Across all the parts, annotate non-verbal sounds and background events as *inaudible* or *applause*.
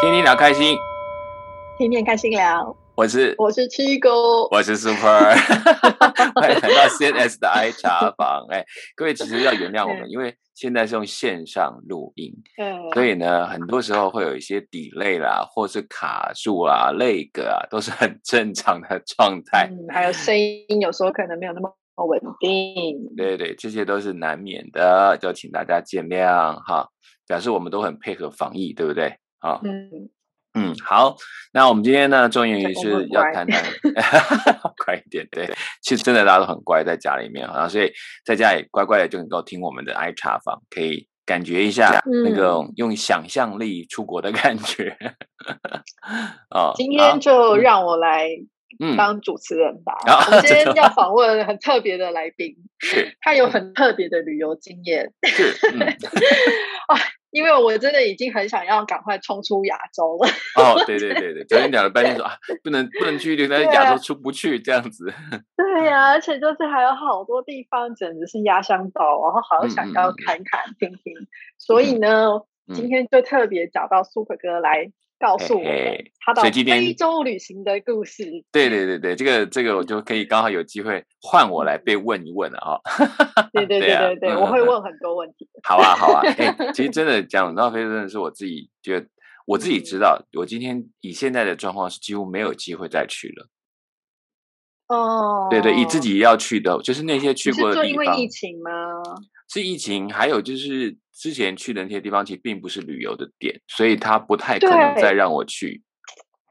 天天聊开心，天天开心聊。我是我是七哥，我是 Super，欢迎来到 CNS 的 I 茶房。哎，各位其实要原谅我们，因为现在是用线上录音，所以呢，很多时候会有一些 delay 啦，或是卡住啊、累个啊，都是很正常的状态。嗯，还有声音有时候可能没有那么稳定。对对，这些都是难免的，就请大家见谅哈。表示我们都很配合防疫，对不对？好，嗯。嗯，好，那我们今天呢，终于是要谈谈，*laughs* *laughs* 快一点，对，其实真的大家都很乖，在家里面，好像所以在家里乖乖的就能够听我们的爱茶坊，可以感觉一下那个用想象力出国的感觉。*laughs* 哦，今天就让我来当主持人吧。我们今天要访问很特别的来宾，是他有很特别的旅游经验。是啊。因为我真的已经很想要赶快冲出亚洲了。哦，对对对对，昨天讲了半天说啊，不能不能去留在亚洲出不去这样子。对呀，而且就是还有好多地方简直是压箱宝，然后好想要看看听听。所以呢，今天就特别找到 Super 哥来。告诉我他到非洲旅行的故事。对对对对，这个这个我就可以刚好有机会换我来被问一问了哈。*laughs* *laughs* 对对对对对，我会问很多问题。好啊好啊，*laughs* 哎，其实真的讲到非洲，真的是我自己觉得，我自己知道，我今天以现在的状况是几乎没有机会再去了。哦，对对，以自己要去的，就是那些去过的地方。因为疫情吗？是疫情，还有就是之前去的那些地方，其实并不是旅游的点，所以他不太可能再让我去。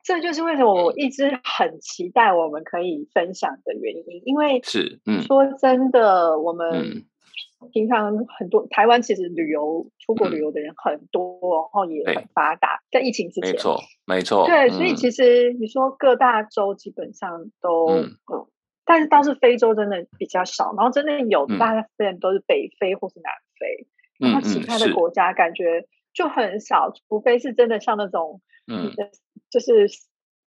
这就是为什么我一直很期待我们可以分享的原因，因为是嗯，说真的，我们平常很多台湾其实旅游出国旅游的人很多，然后也很发达，在疫情之前，没错没错，对，所以其实你说各大洲基本上都嗯。但是倒是非洲真的比较少，然后真的有大部分都是北非或是南非，然后其他的国家感觉就很少，除非是真的像那种，嗯，就是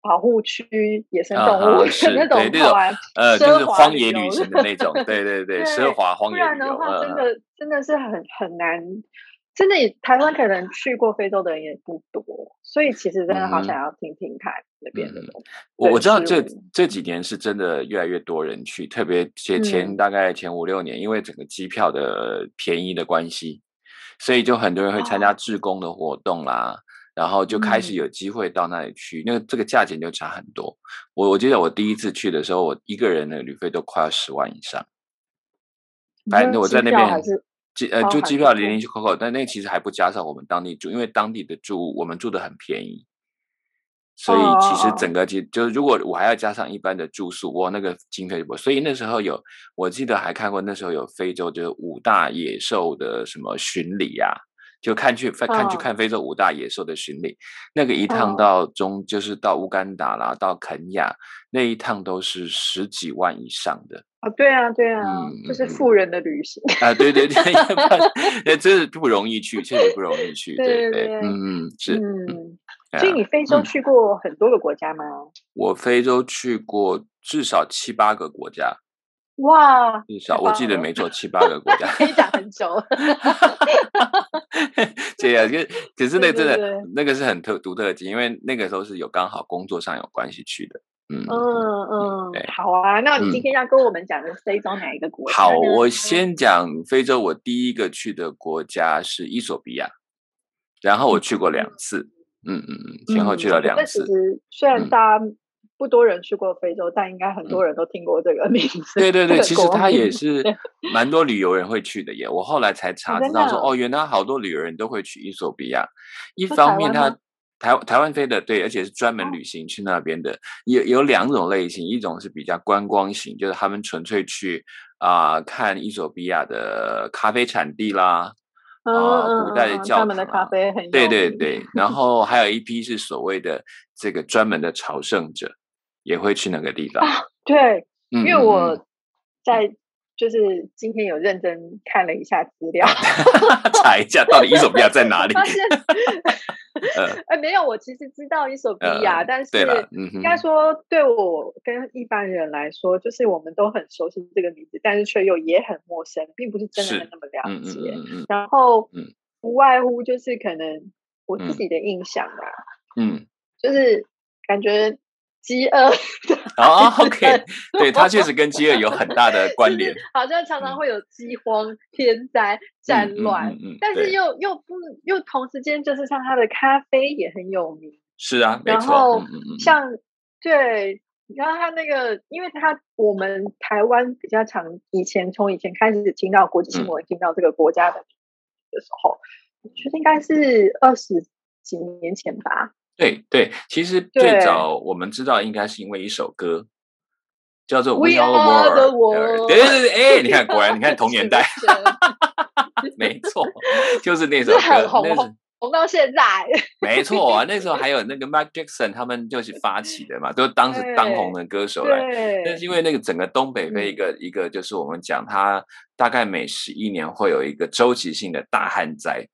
保护区野生动物 *laughs* 那种，那种呃，就是荒野旅行的那种，对 *laughs* 对对，奢华荒野不然的话，真的真的是很很难。真的，台湾可能去过非洲的人也不多，所以其实真的好想要听听看那边的。我我知道这这几年是真的越来越多人去，特别前前大概前五六年，因为整个机票的便宜的关系，所以就很多人会参加志工的活动啦，然后就开始有机会到那里去，那个这个价钱就差很多。我我记得我第一次去的时候，我一个人的旅费都快要十万以上。反正我在那边。机呃，就机票零零去扣扣，但那其实还不加上我们当地住，因为当地的住我们住的很便宜，所以其实整个其就是如果我还要加上一般的住宿，哇，那个经费就不，所以那时候有我记得还看过那时候有非洲就是五大野兽的什么巡礼啊，就看去看去看非洲五大野兽的巡礼，那个一趟到中就是到乌干达啦，到肯亚那一趟都是十几万以上的。啊，对啊，对啊，嗯就是富人的旅行啊，对对对，*laughs* 那真是不容易去，确实不容易去，对对，嗯嗯是，嗯，所以你非洲去过很多个国家吗？我非洲去过至少七八个国家，哇，至少我记得没错，七八个国家，可以讲很久，这样，可可是 *laughs* 那真的那个是很特独特的因为那个时候是有刚好工作上有关系去的。嗯嗯嗯好啊，那你今天要跟我们讲的非洲哪一个国家？好，我先讲非洲。我第一个去的国家是伊索比亚，然后我去过两次。嗯嗯嗯，前后去了两次。其实虽然大家不多人去过非洲，但应该很多人都听过这个名字。对对对，*laughs* 其实它也是蛮多旅游人会去的耶。我后来才查知道说，哦，原来好多旅游人都会去伊索比亚。一方面，它台台湾飞的对，而且是专门旅行去那边的，有有两种类型，一种是比较观光型，就是他们纯粹去啊看伊索比亚的咖啡产地啦，啊古代的教堂，对对对，然后还有一批是所谓的这个专门的朝圣者，也会去那个地方。对，因为我在。就是今天有认真看了一下资料，*laughs* 查一下到底伊索比亚在哪里。发现，哎，没有，我其实知道伊索比亚，但是应该说对我跟一般人来说，就是我们都很熟悉这个名字，但是却又也很陌生，并不是真的那么了解。然后，不外乎就是可能我自己的印象吧，嗯，就是感觉饥饿啊，*laughs* OK，*laughs* 对，它确实跟饥饿有很大的 *laughs* 关联，好像常常会有饥荒、天灾、战乱，但是又又不又同时间就是像它的咖啡也很有名，是啊，然后像对。然后他那个，因为他我们台湾比较常以前从以前开始听到国际新闻，听到这个国家的的时候，我觉得应该是二十几年前吧。对对，其实最早我们知道应该是因为一首歌，叫做《We Are the World》。对对对，哎，你看，果然你看 *laughs* 同年代，*laughs* 没错，就是那首歌，那是。红到现在，没错啊，那时候还有那个 Mike Jackson，他们就是发起的嘛，都 *laughs* 当时当红的歌手来。但是因为那个整个东北非一个一个，就是我们讲，他大概每十一年会有一个周期性的大旱灾。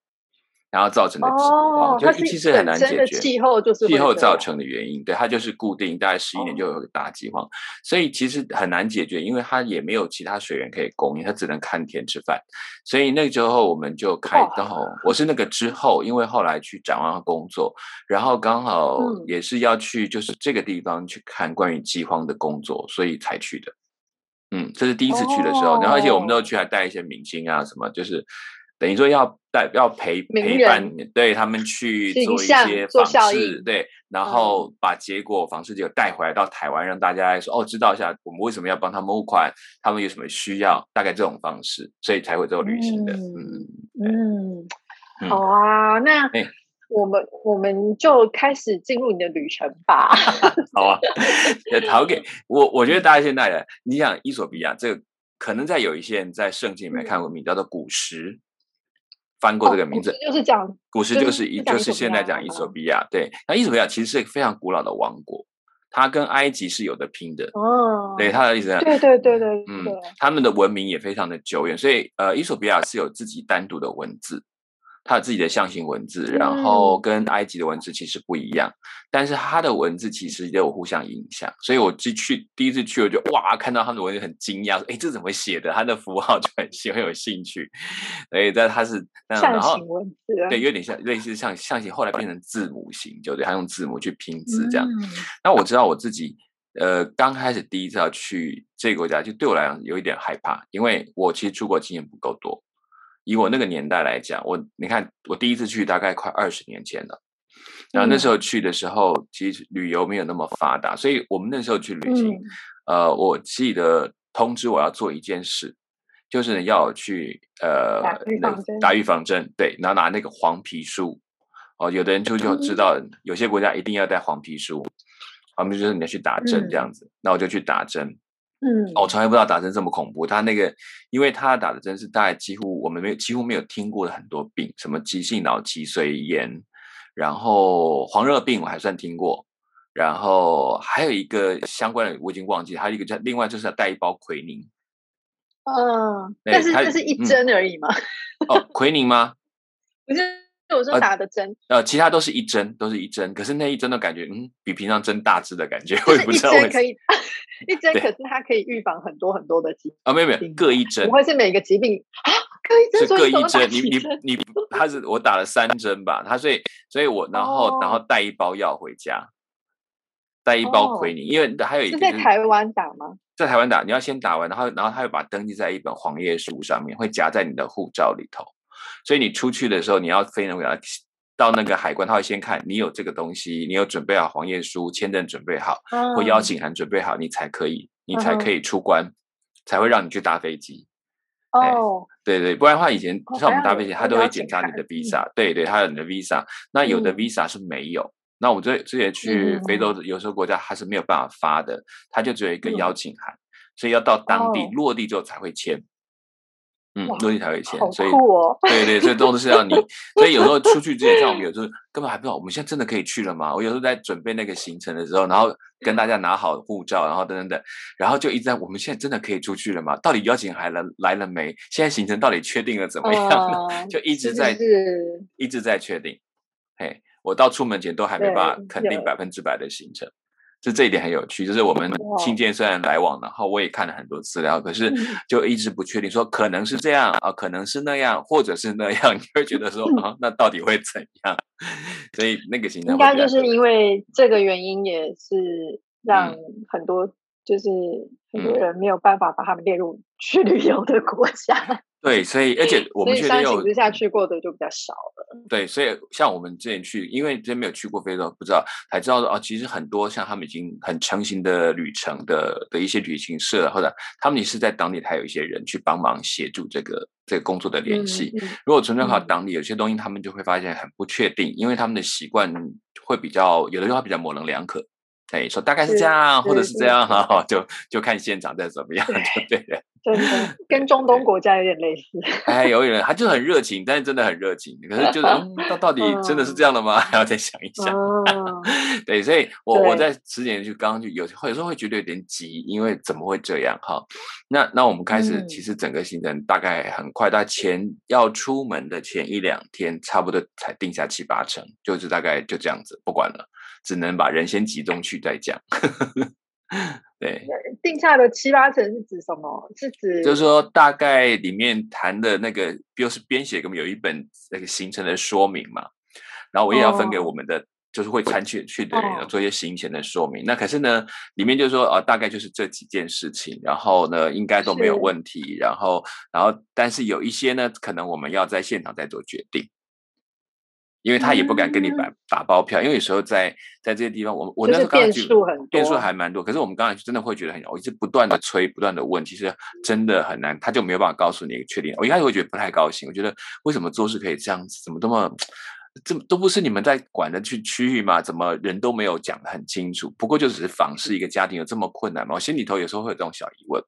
然后造成的饥荒，就其实很难解决。气候就是气候造成的原因，对它就是固定，大概十一年就有个大饥荒，所以其实很难解决，因为它也没有其他水源可以供应，它只能看天吃饭。所以那个时候我们就开，刚好我是那个之后，因为后来去展望工作，然后刚好也是要去就是这个地方去看关于饥荒的工作，所以才去的。嗯，这是第一次去的时候，然后而且我们都去还带一些明星啊什么，就是。等于说要带要陪陪伴，对他们去做一些访视，对，然后把结果访视结果带回来到台湾，让大家来说哦，知道一下我们为什么要帮他们募款，他们有什么需要，大概这种方式，所以才会做旅行的。嗯嗯，好啊，那我们我们就开始进入你的旅程吧。*laughs* *laughs* 好啊，好给我，我觉得大家现在你想伊索比亚这个，可能在有一些人在圣经里面看过名叫做古石。翻过这个名字，就是讲古时就是一就是现在讲伊索比亚，对，那伊索比亚其实是一个非常古老的王国，它跟埃及是有的拼的哦。对，他的意思，对对对对，嗯，他们的文明也非常的久远，所以呃，伊索比亚是有自己单独的文字。它有自己的象形文字，然后跟埃及的文字其实不一样，但是它的文字其实也有互相影响。所以我去去第一次去，我就哇，看到他们的文字很惊讶，说：“哎，这怎么写的？”它的符号就很喜很有兴趣。所以在它是象形文字，对，有点像类似像象形，后来变成字母型，就对，他用字母去拼字这样。那我知道我自己，呃，刚开始第一次要去这个国家，就对我来讲有一点害怕，因为我其实出国经验不够多。以我那个年代来讲，我你看，我第一次去大概快二十年前了。然后那时候去的时候，其实旅游没有那么发达，所以我们那时候去旅行，呃，我记得通知我要做一件事，就是要去呃打预防针，对，然后拿那个黄皮书。哦，有的人就就知道，有些国家一定要带黄皮书，黄皮书就是你要去打针这样子。那我就去打针。嗯，我从来不知道打针这么恐怖。他那个，因为他打的针是大概几乎我们没有几乎没有听过的很多病，什么急性脑脊髓炎，然后黄热病我还算听过，然后还有一个相关的我已经忘记，还有一个叫另外就是要带一包奎宁。嗯，但是这是一针而已吗？哦，奎宁吗？不是。我说打的针，呃，其他都是一针，都是一针。可是那一针的感觉，嗯，比平常针大支的感觉。我也不知道为什么。可以一针，可是它可以预防很多很多的疾病啊！没有没有，各一针。不会是每个疾病啊？各一针，是各一针。你你你，他是我打了三针吧？他所以所以，我然后然后带一包药回家，带一包奎宁，因为还有一是在台湾打吗？在台湾打，你要先打完，然后然后他会把登记在一本黄页书上面，会夹在你的护照里头。所以你出去的时候，你要飞那个到那个海关，他会先看你有这个东西，你有准备好黄页书、签证准备好，或邀请函准备好，你才可以，你才可以出关，才会让你去搭飞机。哦，对对，不然的话，以前像我们搭飞机，他都会检查你的 visa，对对，他有你的 visa。那有的 visa 是没有，那我这之前去非洲，有时候国家他是没有办法发的，他就只有一个邀请函，所以要到当地落地之后才会签。嗯，落地才会签，所以对对，所以都是要你。*laughs* 所以有时候出去之前，像我们有时候根本还不知道，我们现在真的可以去了吗？我有时候在准备那个行程的时候，然后跟大家拿好护照，然后等等等，然后就一直在，我们现在真的可以出去了吗？到底邀请函来来了没？现在行程到底确定了怎么样？*laughs* 就一直在一直在确定。嘿，我到出门前都还没办法肯定百分之百的行程。是这一点很有趣，就是我们信件虽然来往，然后我也看了很多资料，可是就一直不确定说可能是这样啊，可能是那样，或者是那样，*laughs* 你会觉得说啊，那到底会怎样？所以那个形象应该就是因为这个原因，也是让很多就是很多人没有办法把他们列入去旅游的国家。对，所以而且我们确定有之下去过的就比较少了。对，所以像我们之前去，因为之前没有去过非洲，不知道才知道说哦，其实很多像他们已经很成型的旅程的的一些旅行社，或者他们也是在当地，还有一些人去帮忙协助这个这个工作的联系。如果纯粹靠当地，有些东西他们就会发现很不确定，因为他们的习惯会比较有的时候比较模棱两可。哎，说大概是这样，或者是这样哈，就就看现场再怎么样，*laughs* 就对了。真的跟中东国家有点类似。哎，有点，他就很热情，但是真的很热情。可是就是，*laughs* 到到底真的是这样的吗？*laughs* 还要再想一想。*laughs* 对，所以我我在之前就刚刚就有有时候会觉得有点急，因为怎么会这样哈？那那我们开始，其实整个行程大概很快，大概前要出门的前一两天，差不多才定下七八成，就是大概就这样子，不管了。只能把人先集中去再讲，*laughs* 对。定下的七八成是指什么？是指就是说大概里面谈的那个，就是编写给我们有一本那个行程的说明嘛。然后我也要分给我们的，就是会参去去的人做一些行前的说明。那可是呢，里面就是说啊，大概就是这几件事情，然后呢应该都没有问题。然后然后但是有一些呢，可能我们要在现场再做决定。因为他也不敢跟你打打包票，因为有时候在在这些地方，我我那时候刚去，变数还蛮多。可是我们刚才真的会觉得很，我一直不断的催，不断的问，其实真的很难，他就没有办法告诉你一个确定。我一开始会觉得不太高兴，我觉得为什么做事可以这样子，怎么这么，这都不是你们在管的区区域嘛？怎么人都没有讲的很清楚？不过就只是访视一个家庭有这么困难吗？我心里头有时候会有这种小疑问。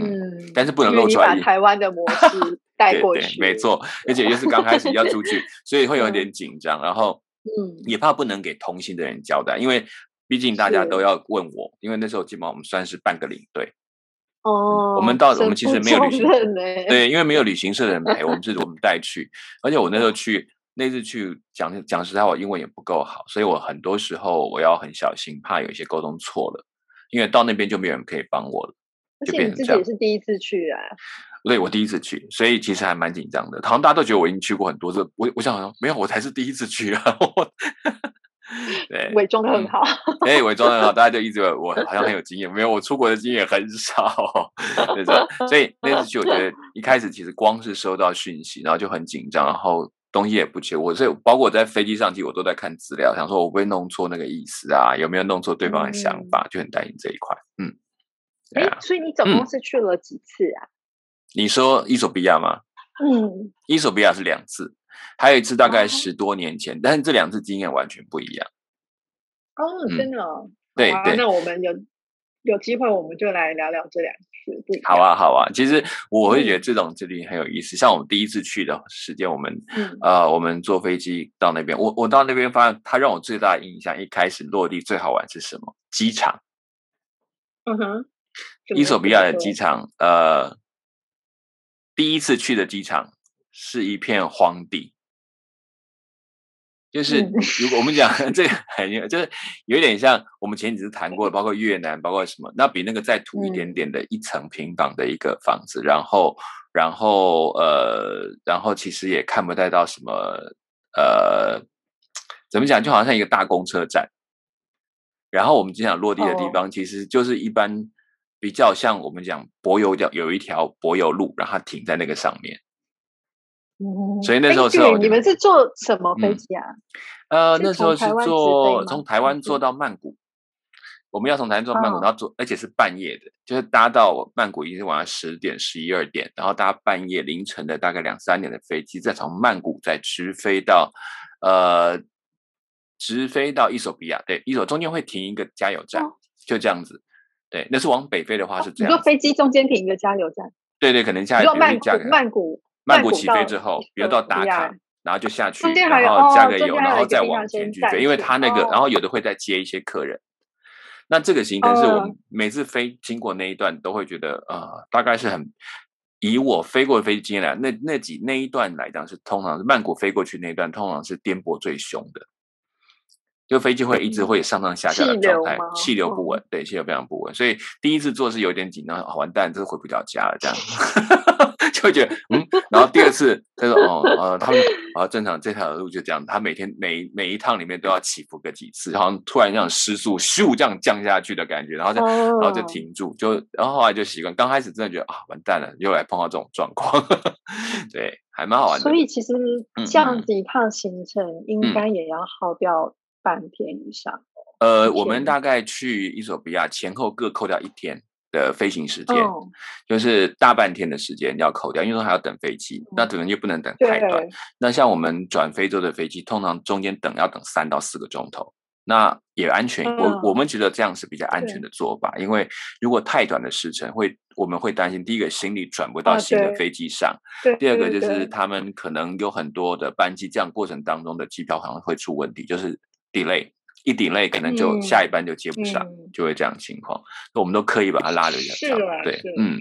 嗯，但是不能露出来。台湾的模式带过去，没错，而且又是刚开始要出去，所以会有点紧张。然后，嗯，也怕不能给同行的人交代，因为毕竟大家都要问我，因为那时候基本上我们算是半个领队。哦，我们到我们其实没有旅行社，对，因为没有旅行社的人陪我们，*laughs* 是我们带去。而且我那时候去那次去讲讲实在，我英文也不够好，所以我很多时候我要很小心，怕有一些沟通错了，因为到那边就没有人可以帮我了。而且你自己也是第一次去啊？对，我第一次去，所以其实还蛮紧张的。好像大家都觉得我已经去过很多次，我我想没有，我才是第一次去啊。*laughs* 对，伪装的很好。哎，伪装的很好，大家就一直我好像很有经验，没有，我出国的经验很少。对所以那次去，我觉得 *laughs* 一开始其实光是收到讯息，然后就很紧张，然后东西也不缺。我所以包括我在飞机上其实，我都在看资料，想说我不会弄错那个意思啊，有没有弄错对方的想法，就很担心这一块。嗯。哎，所以你总共是去了几次啊？你说伊索比亚吗？嗯，伊索比亚是两次，还有一次大概十多年前，但是这两次经验完全不一样。哦，真的？对对。那我们有有机会，我们就来聊聊这两次。好啊，好啊。其实我会觉得这种这里很有意思。像我们第一次去的时间，我们呃，我们坐飞机到那边，我我到那边发现，它让我最大的印象，一开始落地最好玩是什么？机场。嗯哼。伊索比亚的机场，呃，第一次去的机场是一片荒地，就是如果我们讲这个很就是有点像我们前几次谈过的，包括越南，包括什么，那比那个再土一点点的一层平房的一个房子，然后，然后，呃，然后其实也看不太到什么，呃，怎么讲，就好像一个大公车站，然后我们经常落地的地方，其实就是一般。比较像我们讲柏油叫有一条柏油路，然后停在那个上面。嗯，所以那时候是你们是坐什么飞机啊？呃，那时候是坐从台湾坐到曼谷。我们要从台湾坐曼谷，然后坐，而且是半夜的，就是搭到曼谷已经是晚上十点、十一二点，然后搭半夜凌晨的大概两三点的飞机，再从曼谷再直飞到呃直飞到伊索比亚。对，伊索中间会停一个加油站，就这样子。对，那是往北飞的话是这样。你说飞机中间停一个加油站？对对，可能加油。曼谷，曼谷，曼谷起飞之后，比如到达卡，然后就下去，然后加个油，然后再往前去飞。因为他那个，然后有的会再接一些客人。那这个行程是我们每次飞经过那一段，都会觉得呃，大概是很以我飞过的飞机来，那那几那一段来讲是通常是曼谷飞过去那一段，通常是颠簸最凶的。就飞机会一直会上上下下的状态，气流不稳，对，气流非常不稳，所以第一次做是有点紧张，完蛋，这是回不了家了，这样。*laughs* 就会觉得嗯，然后第二次他说哦呃，他们啊正常这条路就这样，他每天每每一趟里面都要起伏个几次，好像突然这样失速咻这样降下去的感觉，然后就然后就停住，就然后后来就习惯，刚开始真的觉得啊完蛋了，又来碰到这种状况，*laughs* 对，还蛮好玩的。所以其实这样子一趟行程应该也要耗掉。半天以上，呃，我们大概去伊索比亚前后各扣掉一天的飞行时间，就是大半天的时间要扣掉，因为还要等飞机，那可能就不能等太短。那像我们转非洲的飞机，通常中间等要等三到四个钟头，那也安全。我我们觉得这样是比较安全的做法，因为如果太短的时程，会我们会担心第一个行李转不到新的飞机上，第二个就是他们可能有很多的班机，这样过程当中的机票可能会出问题，就是。Delay 一 delay 可能就下一班就接不上，就会这样情况。那我们都刻意把它拉的比较长，对，嗯。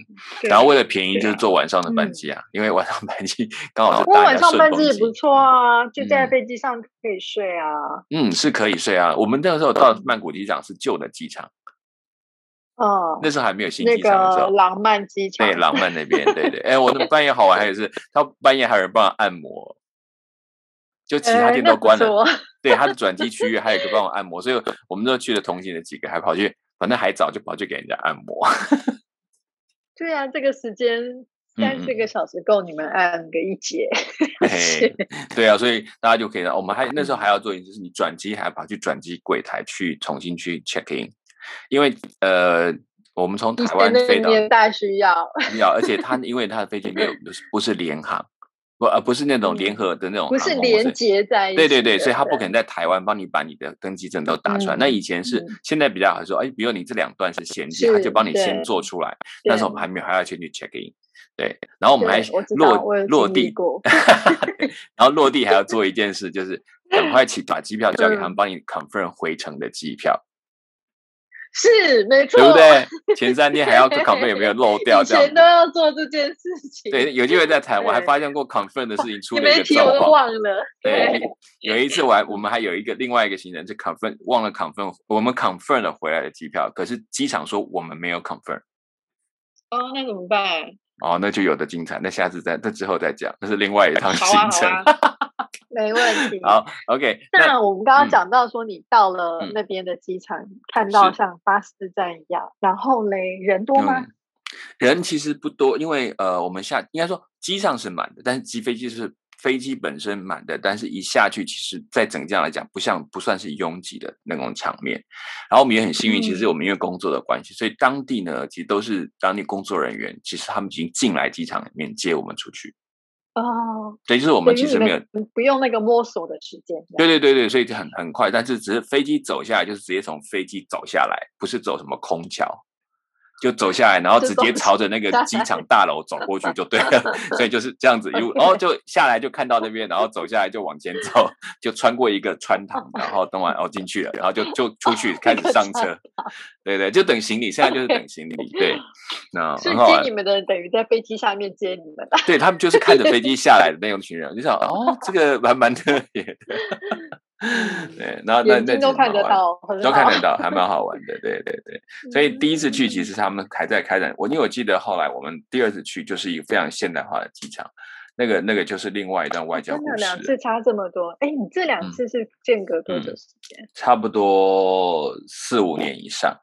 然后为了便宜，就是坐晚上的班机啊，因为晚上班机刚好是大晚上班机也不错啊，就在飞机上可以睡啊。嗯，是可以睡啊。我们那个时候到曼谷机场是旧的机场，哦，那时候还没有新机场的时候，浪漫机场，对，浪漫那边，对对。哎，我的半夜好玩，还有是，他半夜还有人帮他按摩。就其他店都关了，对，他的转机区域还有一个帮我按摩，所以我们都去了同行的几个，还跑去，反正还早就跑去给人家按摩。*laughs* 对啊，这个时间三四个小时够你们按个一节。对啊，所以大家就可以了。我们还那时候还要做一件事，你转机还要跑去转机柜台去重新去 check in，因为呃，我们从台湾飞到年代需要要，而且他因为他的飞机没有 *laughs* 不是联航。不，而不是那种联合的那种，不是连接在一起。对对对，所以他不可能在台湾帮你把你的登记证都打出来。那以前是，现在比较好说，哎，比如你这两段是衔接，他就帮你先做出来。那时候我们还没有，还要先去 check in。对，然后我们还落落地过，*laughs* 然后落地还要做一件事，就是赶快 *laughs* 起把机票交给他们，帮你 confirm 回程的机票。是没错，对不对？前三天还要 confirm 有没有漏掉，以前都要做这件事情。对，有机会再谈。*laughs* 我还发现过 confirm 的事情出了一个状况，忘了。对，有一次我还我们还有一个另外一个行程是 confirm 忘了 confirm，我们 confirm 了回来的机票，可是机场说我们没有 confirm。哦，那怎么办？哦，那就有的精彩。那下次再，那之后再讲，那是另外一趟行程。*laughs* 没问题。好，OK。那我们刚刚讲到说，你到了那边的机场，看到像巴士站一样，然后嘞，人多吗？人其实不多，因为呃，我们下应该说机上是满的，但是机飞机是飞机本身满的，但是一下去，其实在整架来讲，不像不算是拥挤的那种场面。然后我们也很幸运，其实我们因为工作的关系，所以当地呢，其实都是当地工作人员，其实他们已经进来机场里面接我们出去。哦，对，就是我们其实没有不用那个摸索的时间。对对对对，所以就很很快，但是只是飞机走下来，就是直接从飞机走下来，不是走什么空桥。就走下来，然后直接朝着那个机场大楼走过去就对了，*laughs* 所以就是这样子，然后就下来就看到那边，然后走下来就往前走，*laughs* 就穿过一个穿堂，然后等完哦进去了，然后就就出去 *laughs* 开始上车，对对，就等行李，现在就是等行李，对，那接你们的等于在飞机下面接你们，对他们就是看着飞机下来的那种群人，就想哦，这个蛮蛮特别的。*laughs* 对，然后那那都看得到，都看得到，还蛮好玩的。对对对，所以第一次去，其实他们还在开展。我因为我记得后来我们第二次去，就是一个非常现代化的机场，那个那个就是另外一段外交故事。两次差这么多，哎，你这两次是间隔多久时间？差不多四五年以上。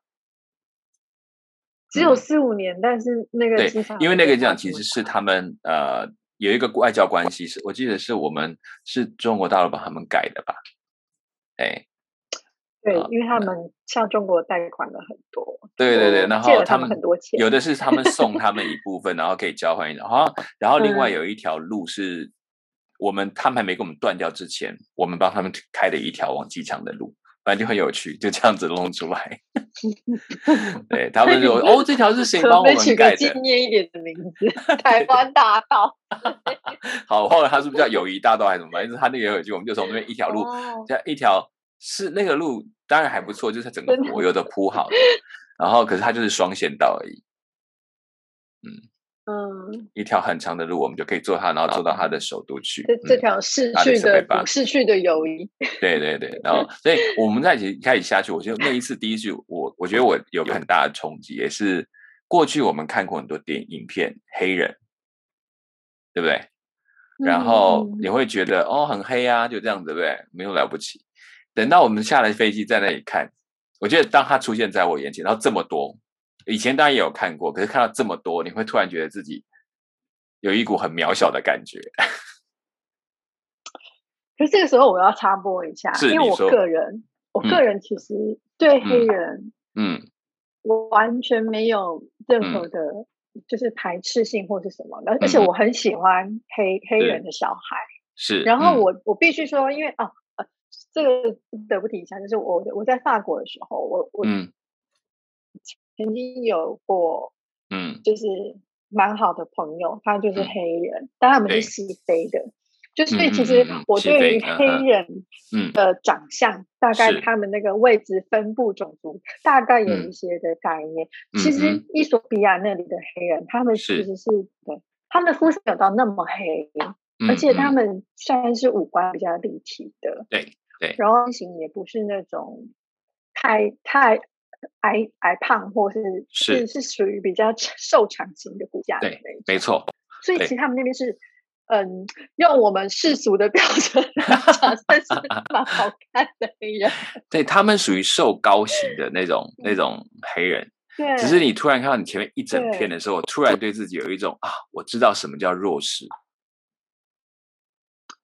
只有四五年，但是那个机场，因为那个机场其实是他们呃有一个外交关系，是我记得是我们是中国大陆帮他们改的吧。哎，对，因为他们向中国贷款了很多，对对对，然后他们很多钱，有的是他们送他们一 *laughs* 部分，然后可以交换一然后然后另外有一条路是我们他们还没给我们断掉之前，我们帮他们开的一条往机场的路，反正就很有趣，就这样子弄出来。*laughs* 对他们说：“哦，这条是谁帮我们改的？”纪念一点的名字，*laughs* 台湾大道。好，后来他是不是叫友谊大道还是什么？反正他那个有一句，我们就从那边一条路，叫一条是那个路，当然还不错，就是它整个柏油都铺好的。*laughs* 然后，可是它就是双线道而已。嗯，嗯，一条很长的路，我们就可以坐它，然后坐到它的首都去。这这条逝去的逝去的友谊。对对对，然后 *laughs* 所以我们在一起开始下去，我觉得那一次第一句，我我觉得我有个很大的冲击，也是过去我们看过很多电影片，黑人，对不对？然后你会觉得哦，很黑啊，就这样子，对不对？没有了不起。等到我们下了飞机，在那里看，我觉得当他出现在我眼前，然后这么多。以前当然也有看过，可是看到这么多，你会突然觉得自己有一股很渺小的感觉。可是这个时候我要插播一下，因为我个人，我个人其实对黑人，嗯，我完全没有任何的，就是排斥性或是什么的，而且我很喜欢黑黑人的小孩。是，然后我我必须说，因为哦，呃，这个不得不提一下，就是我我在法国的时候，我我嗯。曾经有过，嗯，就是蛮好的朋友，他就是黑人，但他们是西非的，就所以其实我对于黑人的长相，大概他们那个位置分布种族，大概有一些的概念。其实伊索比亚那里的黑人，他们其实是对他们的肤色有到那么黑，而且他们算是五官比较立体的，对对，然后型也不是那种太太。矮矮胖，或是是是属于比较瘦长型的骨架的那种，没错。所以其实他们那边是，嗯，用我们世俗的标准讲，算是 *laughs* 蛮好看的黑人。对他们属于瘦高型的那种那种黑人。对。只是你突然看到你前面一整片的时候，突然对自己有一种啊，我知道什么叫弱势。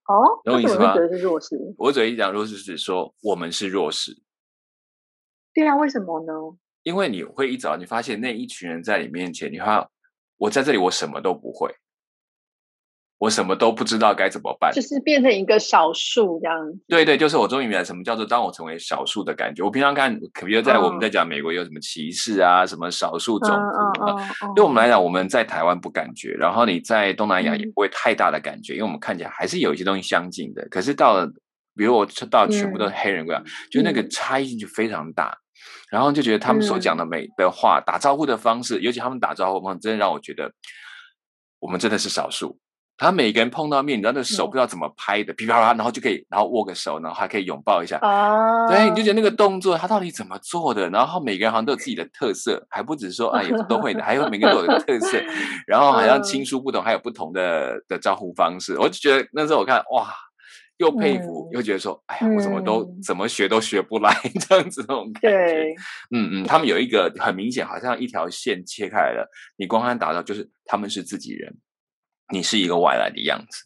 哦，懂我意思吗？是弱势。我嘴一讲弱势，是说我们是弱势。对啊，为什么呢？因为你会一早你发现那一群人在你面前，你看我在这里，我什么都不会，我什么都不知道该怎么办，就是变成一个少数这样。对对，就是我终于明白什么叫做当我成为少数的感觉。我平常看，比如在我们在讲美国有什么歧视啊，什么少数种族啊，对我们来讲，我们在台湾不感觉，然后你在东南亚也不会太大的感觉，因为我们看起来还是有一些东西相近的。可是到了。比如我到全部都是黑人，国家就那个差异性就非常大，然后就觉得他们所讲的每的话、打招呼的方式，尤其他们打招呼方式，真的让我觉得我们真的是少数。他每个人碰到面，你知道那手不知道怎么拍的，噼啪啪，然后就可以，然后握个手，然后还可以拥抱一下。啊，对，你就觉得那个动作他到底怎么做的？然后每个人好像都有自己的特色，还不止说 *laughs* 啊，有都会的，还有每个人都有特色。然后好像亲疏不同，还有不同的的招呼方式。我就觉得那时候我看哇。又佩服，又觉得说，哎呀，我怎么都怎么学都学不来这样子那种感觉。嗯嗯，他们有一个很明显，好像一条线切开来了。你光看打到，就是他们是自己人，你是一个外来的样子。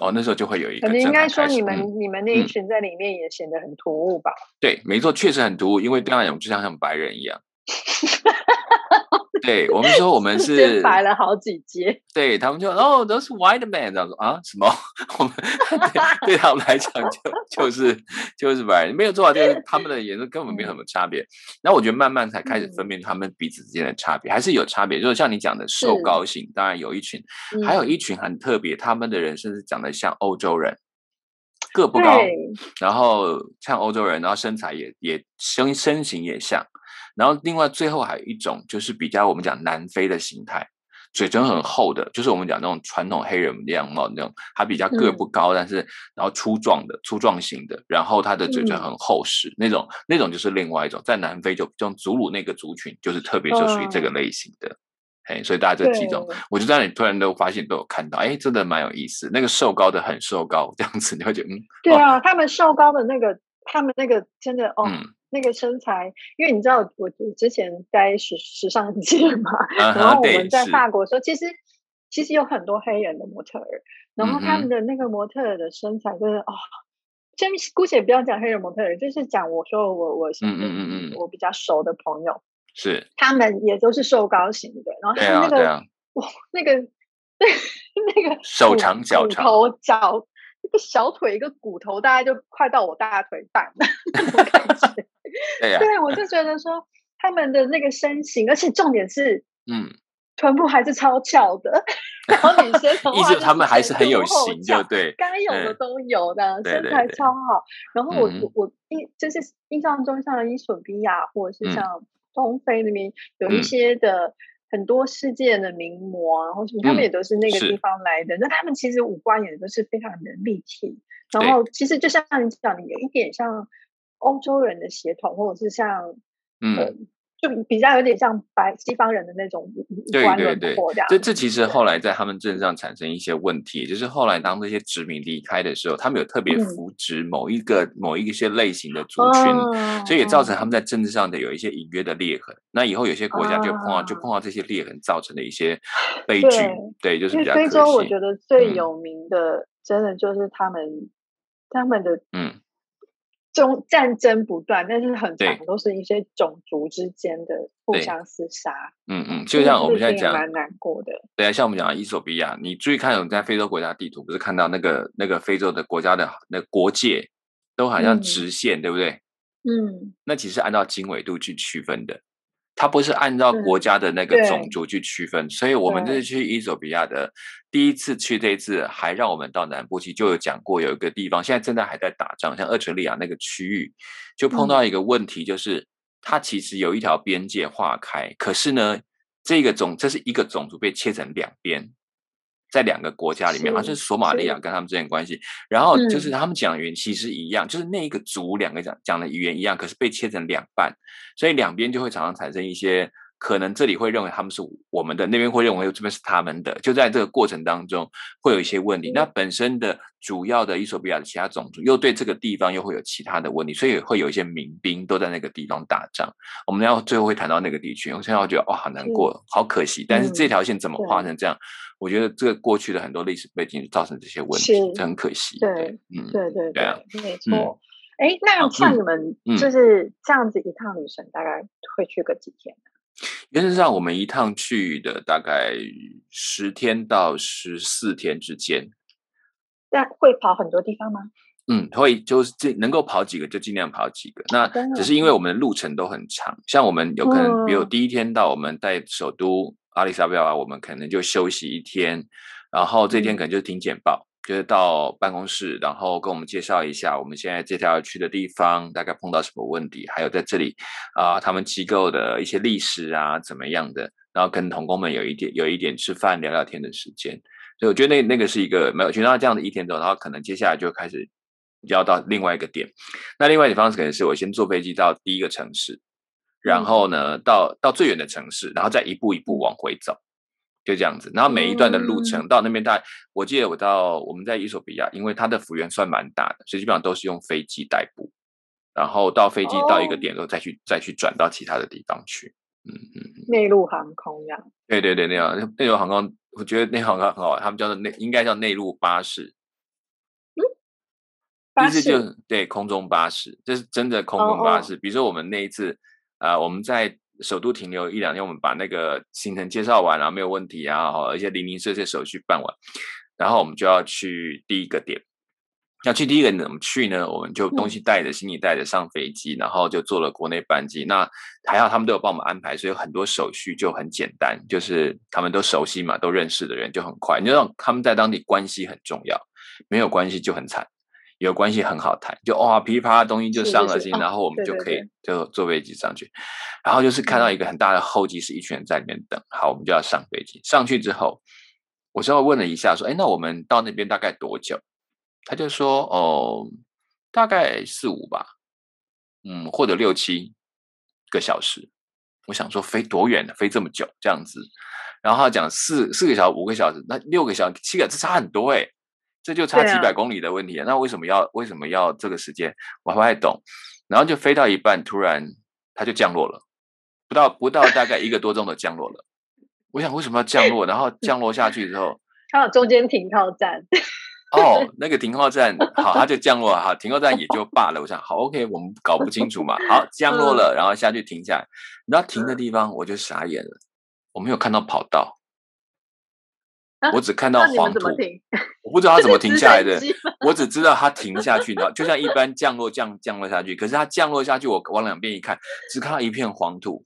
哦，那时候就会有一个。可能应该说，你们你们那一群在里面也显得很突兀吧？对，没错，确实很突兀，因为对他讲，就像像白人一样。*laughs* 对我们说，我们 *laughs* 是白了好几阶。对他们就哦，都是 white man 这样说啊？什么？*laughs* 我们对他们来讲就就是就是白人，没有错，就是他们的颜色根本没有什么差别。那我觉得慢慢才开始分辨他们彼此之间的差别，还是有差别。就是像你讲的瘦高型，当然有一群，还有一群很特别，他们的人甚至长得像欧洲人，个不高，然后像欧洲人，然后身材也也身身形也像。然后，另外最后还有一种，就是比较我们讲南非的形态，嘴唇很厚的，就是我们讲那种传统黑人样貌那种，他比较个不高，但是然后粗壮的、粗壮型的，然后他的嘴唇很厚实，那种那种就是另外一种，在南非就这种祖鲁那个族群，就是特别就属于这个类型的，哎，所以大家这几种，我就在你突然都发现都有看到，哎，真的蛮有意思。那个瘦高的很瘦高这样子，你会觉得嗯，对啊，他们瘦高的那个，他们那个真的哦。那个身材，因为你知道，我我之前在时时尚界嘛，*laughs* 然后我们在法国说，其实其实有很多黑人的模特儿，然后他们的那个模特儿的身材就是哦，先姑且不要讲黑人模特儿，就是讲我说我我嗯嗯嗯嗯，我比较熟的朋友。是，他们也都是瘦高型的，然后他那个哇，那个那 *laughs* 那个手长脚长。头脚。一个小腿，一个骨头，大概就快到我大腿半 *laughs* 那种感觉。*laughs* 对呀，对，我就觉得说他们的那个身形，而且重点是，嗯，臀部还是超翘的。然后女生 *laughs* 意思他们还是很有型，就对，该有的都有的，身材超好。然后我我我印就是印象中像伊索比亚或者是像东非那边有一些的很多世界的名模然后什么，他们也都是那个地方来的。那他们其实五官也都是非常的立体。然后其实就像你讲的，有一点像欧洲人的血统，或者是像嗯。就比较有点像白西方人的那种五官轮廓这。这这其实后来在他们镇上产生一些问题，就是后来当这些殖民离开的时候，他们有特别扶植某一个某一些类型的族群，所以也造成他们在政治上的有一些隐约的裂痕。那以后有些国家就碰到就碰到这些裂痕造成的一些悲剧。对，就是比较非洲，我觉得最有名的，真的就是他们他们的嗯。中战争不断，但是很长都是一些种族之间的互相厮杀。嗯嗯，就像我们现在讲，蛮难过的。对啊，像我们讲的伊索比亚，你注意看我们在非洲国家地图，不是看到那个那个非洲的国家的那国界都好像直线，对不对？嗯，那其实按照经纬度去区分的。它不是按照国家的那个种族去区分，所以我们这次去伊索比亚的第一次去，这一次还让我们到南部去，就有讲过有一个地方现在正在还在打仗，像厄垂利亚那个区域，就碰到一个问题，就是它其实有一条边界划开，可是呢，这个种这是一个种族被切成两边。在两个国家里面，好像是索马利亚跟他们之间关系，然后就是他们讲语言其实一样，就是那一个族两个讲讲的语言一样，可是被切成两半，所以两边就会常常产生一些。可能这里会认为他们是我们的，那边会认为这边是他们的，就在这个过程当中会有一些问题。那本身的主要的伊索比亚的其他种族又对这个地方又会有其他的问题，所以会有一些民兵都在那个地方打仗。我们要最后会谈到那个地区，我现在觉得哇，好难过，好可惜。但是这条线怎么画成这样？我觉得这个过去的很多历史背景造成这些问题，这很可惜。对，嗯，对对对，没错。哎，那像你们就是这样子一趟旅程，大概会去个几天？原则上，我们一趟去的大概十天到十四天之间。那会跑很多地方吗？嗯，会，就是这能够跑几个就尽量跑几个。那只是因为我们的路程都很长，像我们有可能，比如第一天到我们在首都阿里萨贝啊，我们可能就休息一天，然后这天可能就是听简报。就是到办公室，然后跟我们介绍一下我们现在这条要去的地方，大概碰到什么问题，还有在这里啊，他们机构的一些历史啊，怎么样的，然后跟同工们有一点有一点吃饭聊聊天的时间，所以我觉得那那个是一个没有，就到这样的一天之后，然后可能接下来就开始要到另外一个点，那另外一个方式可能是我先坐飞机到第一个城市，然后呢到到最远的城市，然后再一步一步往回走。就这样子，然后每一段的路程到那边，大概我记得我到我们在伊索比亚，因为它的幅员算蛮大的，所以基本上都是用飞机代步，然后到飞机到一个点之后，再去再去转到其他的地方去。嗯嗯，内陆航空呀？对对对，那样内陆航空，我觉得内陆航空很好玩，他们叫做内应该叫内陆巴士。嗯，巴士就对空中巴士，这是真的空中巴士。比如说我们那一次啊，我们在。首都停留一两天，我们把那个行程介绍完然后没有问题啊，而且零零碎碎手续办完，然后我们就要去第一个点。要去第一个怎么去呢？我们就东西带着，行李带着上飞机，然后就坐了国内班机。那还好，他们都有帮我们安排，所以很多手续就很简单，就是他们都熟悉嘛，都认识的人就很快。你知道他们在当地关系很重要，没有关系就很惨。有关系很好谈，就哇噼啪的东西就上了心，然后我们就可以就坐飞机上去，然后就是看到一个很大的候机室，一群人在里面等。好，我们就要上飞机。上去之后，我稍微问了一下，说：“哎，那我们到那边大概多久？”他就说：“哦，大概四五吧，嗯，或者六七个小时。”我想说飞多远呢？飞这么久这样子，然后他讲四四个小时、五个小时，那六个小时、七个，这差很多哎。这就差几百公里的问题，那为什么要为什么要这个时间？我不太懂。然后就飞到一半，突然它就降落了，不到不到大概一个多钟的降落了。我想为什么要降落？然后降落下去之后，*laughs* 它有中间停靠站。哦，*laughs* 那个停靠站好，它就降落了好，停靠站也就罢了。我想好，OK，我们搞不清楚嘛。好，降落了，然后下去停下来。然后停的地方我就傻眼了，我没有看到跑道。我只看到黄土，我不知道它怎么停下来的。我只知道它停下去，然后就像一般降落降降落下去。可是它降落下去，我往两边一看，只看到一片黄土，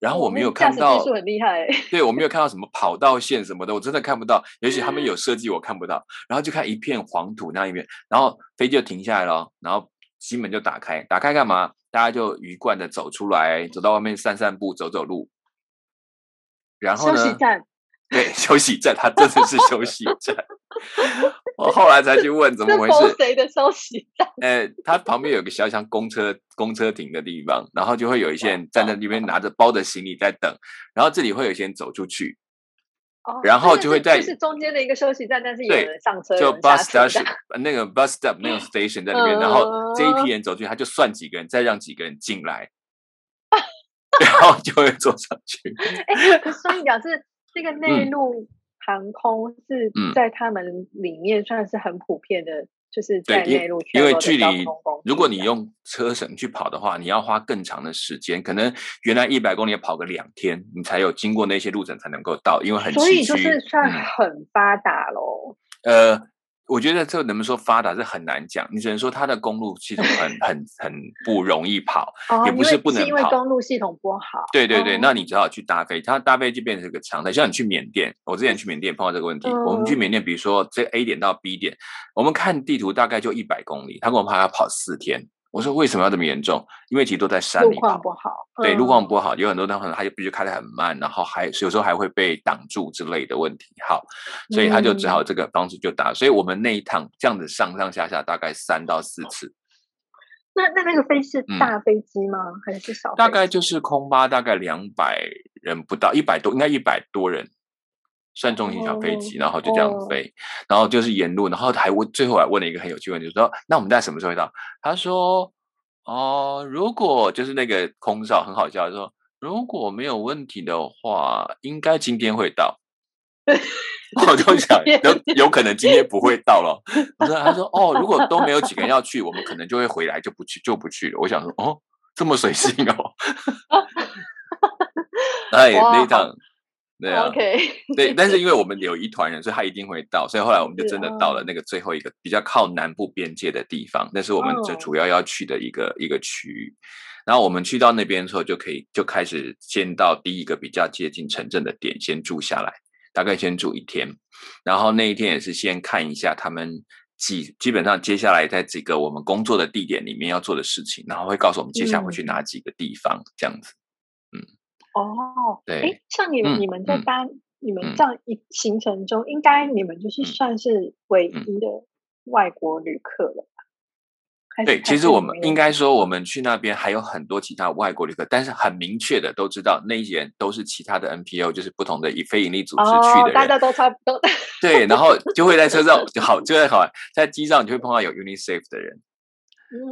然后我没有看到。技术很厉害。对，我没有看到什么跑道线什么的，我真的看不到。也许他们有设计，我看不到。然后就看一片黄土那一面，然后飞机就停下来了，然后机门就打开，打开干嘛？大家就鱼贯的走出来，走到外面散散步，走走路。然后呢？休息站。*laughs* 对，休息站，它真的是休息站。我后来才去问怎么回事。谁的休息站？哎，它旁边有个小像公车公车停的地方，然后就会有一些人站在那边拿着包的行李在等，然后这里会有一些人走出去，然后就会在是中间的一个休息站，但是有人上车，就 bus station 那个 bus stop 那种 *laughs* station 在那边，然后这一批人走进去，他就算几个人，再让几个人进来，*laughs* 然后就会坐上去。哎，所以表示。这个内陆航空是在他们里面算是很普遍的，就是在内陆因为距离，如果你用车程去跑的话，你要花更长的时间，可能原来一百公里跑个两天，你才有经过那些路程才能够到，因为很所以就是算很发达喽。呃。我觉得这能不能说发达是很难讲，你只能说它的公路系统很 *laughs* 很很不容易跑，也不是不能跑，因为公路系统不好。对对对，那你只好去搭飞，它搭飞就变成一个常态。像你去缅甸，我之前去缅甸碰到这个问题，我们去缅甸，比如说这 A 点到 B 点，我们看地图大概就一百公里，他跟我怕要跑四天。我说为什么要这么严重？因为其实都在山里，路况不好。对，路况不好，有很多地方他就必须开得很慢，然后还有时候还会被挡住之类的问题。好，所以他就只好这个方式就打。所以我们那一趟这样子上上下下大概三到四次。那那那个飞是大飞机吗？还是小？大概就是空巴，大概两百人不到，一百多，应该一百多人。算中型小飞机，然后就这样飞，然后就是沿路，然后还问，最后还问了一个很有趣问题，就说：“那我们在什么时候会到？”他说：“哦，如果就是那个空少很好笑，说如果没有问题的话，应该今天会到。” *laughs* 我就想，有有可能今天不会到了。我说：“他说哦，如果都没有几个人要去，我们可能就会回来，就不去，就不去了。”我想说：“哦，这么随性哦。” *laughs* 哎，那一趟。对啊，*laughs* 对，但是因为我们有一团人，所以他一定会到，所以后来我们就真的到了那个最后一个比较靠南部边界的地方，那是我们这主要要去的一个一个区域。然后我们去到那边之后，就可以就开始先到第一个比较接近城镇的点，先住下来，大概先住一天。然后那一天也是先看一下他们基基本上接下来在几个我们工作的地点里面要做的事情，然后会告诉我们接下来会去哪几个地方这样子。哦，对，哎，像你们，你们在单，你们这样一行程中，应该你们就是算是唯一的外国旅客了吧？对，其实我们应该说，我们去那边还有很多其他外国旅客，但是很明确的都知道，那些人都是其他的 NPO，就是不同的以非营利组织去的人，大家都差不多。对，然后就会在车上就好，*laughs* 就在好在机上，你就会碰到有 UNICEF 的人。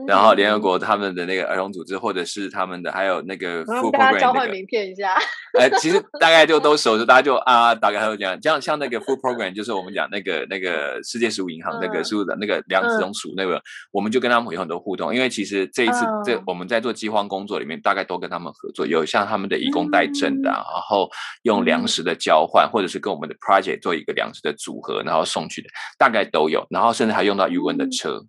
然后联合国他们的那个儿童组织，或者是他们的，还有那个 Food Program 交换名片一下。哎，其实大概就都 *laughs* 熟，就大家就啊，大概都讲，像像那个 Food Program，就是我们讲那个那个世界食物银行那个食物的那个粮食总署那个，我们就跟他们有很多互动。因为其实这一次这我们在做饥荒工作里面，大概都跟他们合作，有像他们的义工代赈的，然后用粮食的交换，或者是跟我们的 project 做一个粮食的组合，然后送去的，大概都有。然后甚至还用到余文的车。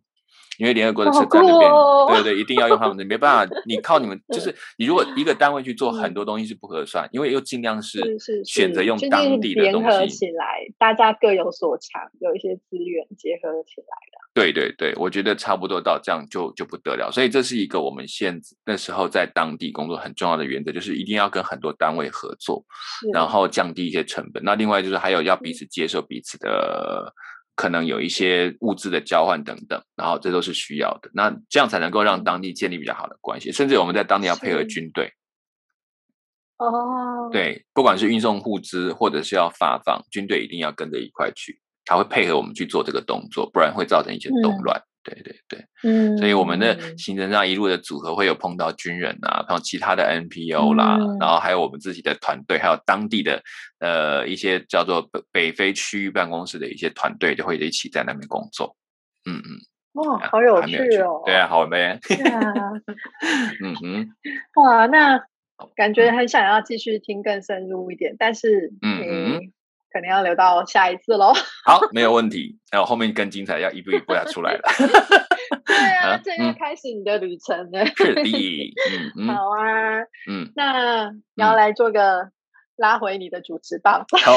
因为联合国的车在那边，对对，一定要用他们的，*laughs* 没办法，你靠你们，就是你如果一个单位去做很多东西是不合算，因为又尽量是选择用当地的东西联合起来，大家各有所长，有一些资源结合起来的。对对对，我觉得差不多到这样就就不得了，所以这是一个我们现那时候在当地工作很重要的原则，就是一定要跟很多单位合作，然后降低一些成本。那另外就是还有要彼此接受彼此的。可能有一些物资的交换等等，然后这都是需要的。那这样才能够让当地建立比较好的关系，甚至我们在当地要配合军队。哦，对，不管是运送物资或者是要发放，军队一定要跟着一块去，他会配合我们去做这个动作，不然会造成一些动乱。对对对，嗯，所以我们的行程上一路的组合会有碰到军人啊，碰到其他的 NPO 啦，然后还有我们自己的团队，还有当地的呃一些叫做北北非区域办公室的一些团队，就会一起在那边工作。嗯嗯，哇，好有趣哦！对啊，好美。对啊，嗯哼，*laughs* 哇，那感觉很想要继续听更深入一点，但是嗯。可能要留到下一次喽。*laughs* 好，没有问题。还有后面更精彩，要一步一步要出来了。*laughs* 对啊，正要开始你的旅程了。是的，嗯，*laughs* 好啊，嗯，那你要来做个拉回你的主持棒。*laughs* 好，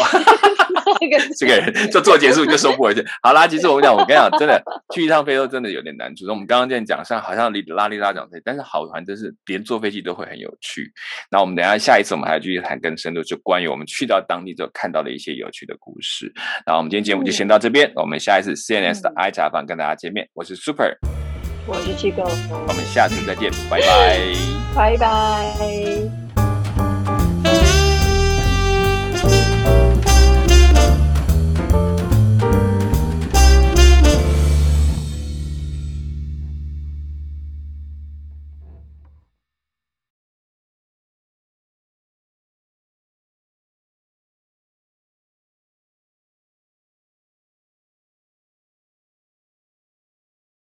这个 *laughs* *laughs* 就做结束就收不回去。好啦，其实我讲，我跟你讲，真的去一趟非洲真的有点难处。我们刚刚这样讲，像好像拉力拉讲对，但是好玩真是连坐飞机都会很有趣。那我们等下下一次我们还要继续谈更深度，就关于我们去到当地之后看到的一些有趣的故事。那我们今天节目就先到这边，我们下一次 CNS 的 I 茶坊跟大家见面。我是 Super，我是七哥，我们下次再见，拜拜，拜拜。